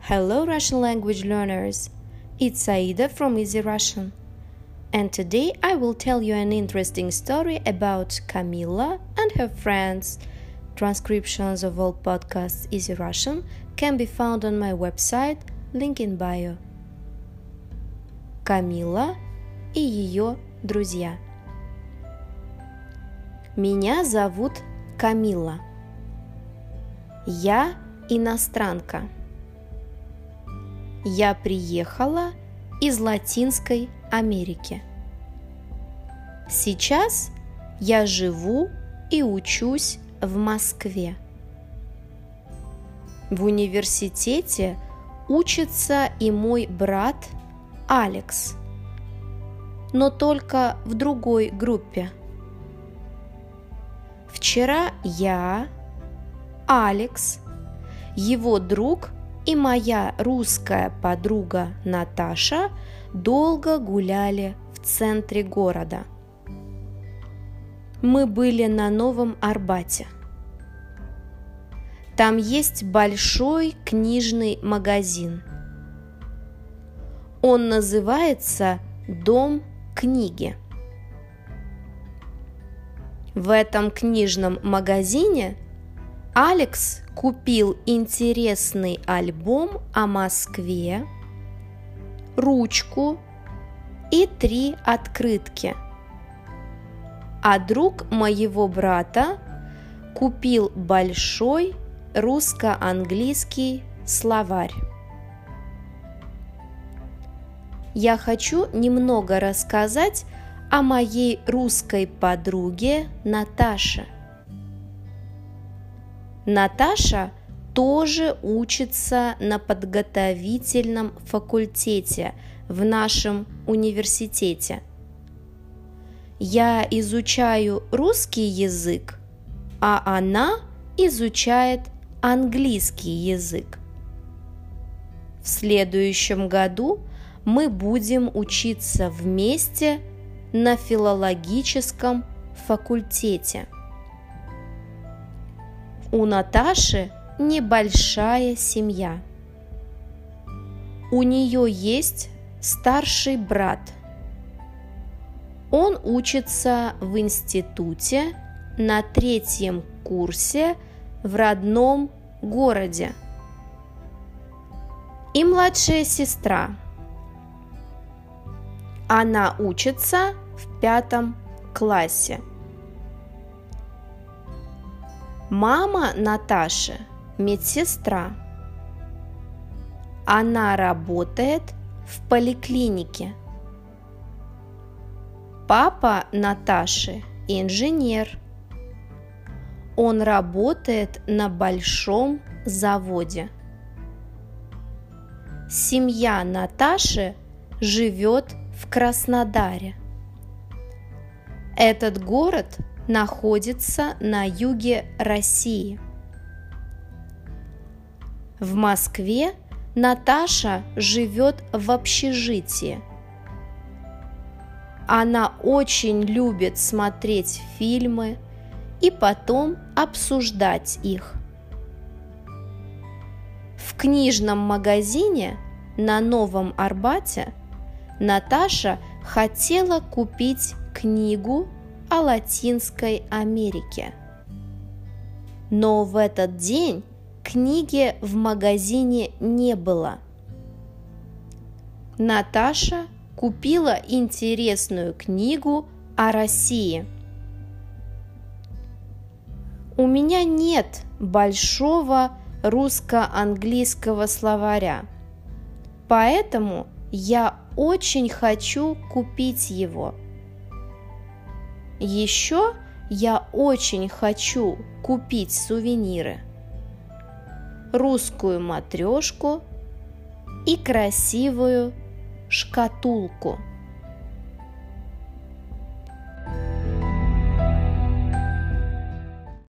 Hello, Russian language learners. It's Aida from Easy Russian. And today I will tell you an interesting story about Camilla and her friends. Transcriptions of all podcasts Easy Russian can be found on my website, link in bio. Камила и ее друзья. Меня зовут Камила. Я иностранка. Я приехала из Латинской Америки. Сейчас я живу и учусь в Москве. В университете учится и мой брат Алекс, но только в другой группе. Вчера я, Алекс, его друг и моя русская подруга Наташа долго гуляли в центре города. Мы были на Новом Арбате. Там есть большой книжный магазин. Он называется «Дом книги». В этом книжном магазине Алекс купил интересный альбом о Москве, ручку и три открытки. А друг моего брата купил большой русско-английский словарь. Я хочу немного рассказать о моей русской подруге Наташе. Наташа тоже учится на подготовительном факультете в нашем университете. Я изучаю русский язык, а она изучает английский язык. В следующем году мы будем учиться вместе – на филологическом факультете. У Наташи небольшая семья. У нее есть старший брат. Он учится в институте на третьем курсе в родном городе. И младшая сестра – она учится в пятом классе. Мама Наташи – медсестра. Она работает в поликлинике. Папа Наташи – инженер. Он работает на большом заводе. Семья Наташи живет в Краснодаре. Этот город находится на юге России. В Москве Наташа живет в общежитии. Она очень любит смотреть фильмы и потом обсуждать их. В книжном магазине на Новом Арбате – Наташа хотела купить книгу о Латинской Америке. Но в этот день книги в магазине не было. Наташа купила интересную книгу о России. У меня нет большого русско-английского словаря, поэтому я очень хочу купить его. Еще я очень хочу купить сувениры. Русскую матрешку и красивую шкатулку –